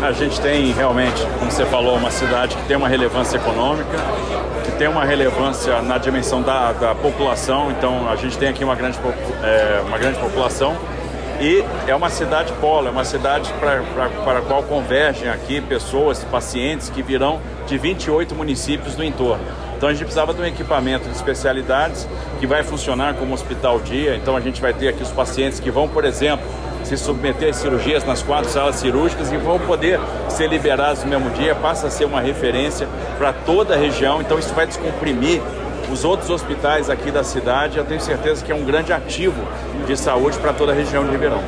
a. A gente tem realmente, como você falou, uma cidade que tem uma relevância econômica, que tem uma relevância na dimensão da, da população, então a gente tem aqui uma grande, é, uma grande população. E é uma cidade polo, é uma cidade para a qual convergem aqui pessoas, pacientes que virão de 28 municípios do entorno. Então a gente precisava de um equipamento de especialidades que vai funcionar como hospital dia. Então a gente vai ter aqui os pacientes que vão, por exemplo, se submeter a cirurgias nas quatro salas cirúrgicas e vão poder ser liberados no mesmo dia, passa a ser uma referência para toda a região. Então isso vai descomprimir os outros hospitais aqui da cidade. Eu tenho certeza que é um grande ativo de saúde para toda a região de Ribeirão.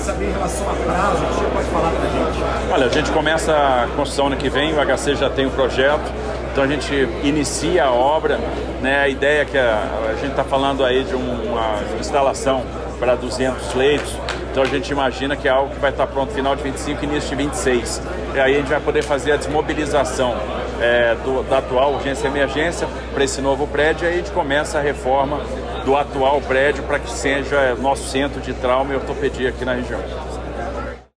Saber em relação a prazo, o que você pode falar para a gente? Olha, a gente começa a construção ano que vem, o HC já tem o projeto, então a gente inicia a obra, né? A ideia é que a, a gente está falando aí de uma instalação para 200 leitos, então a gente imagina que é algo que vai estar pronto final de 25 e início de 26. E aí a gente vai poder fazer a desmobilização é, do, da atual urgência emergência para esse novo prédio e aí a gente começa a reforma do atual prédio para que seja nosso centro de trauma e ortopedia aqui na região.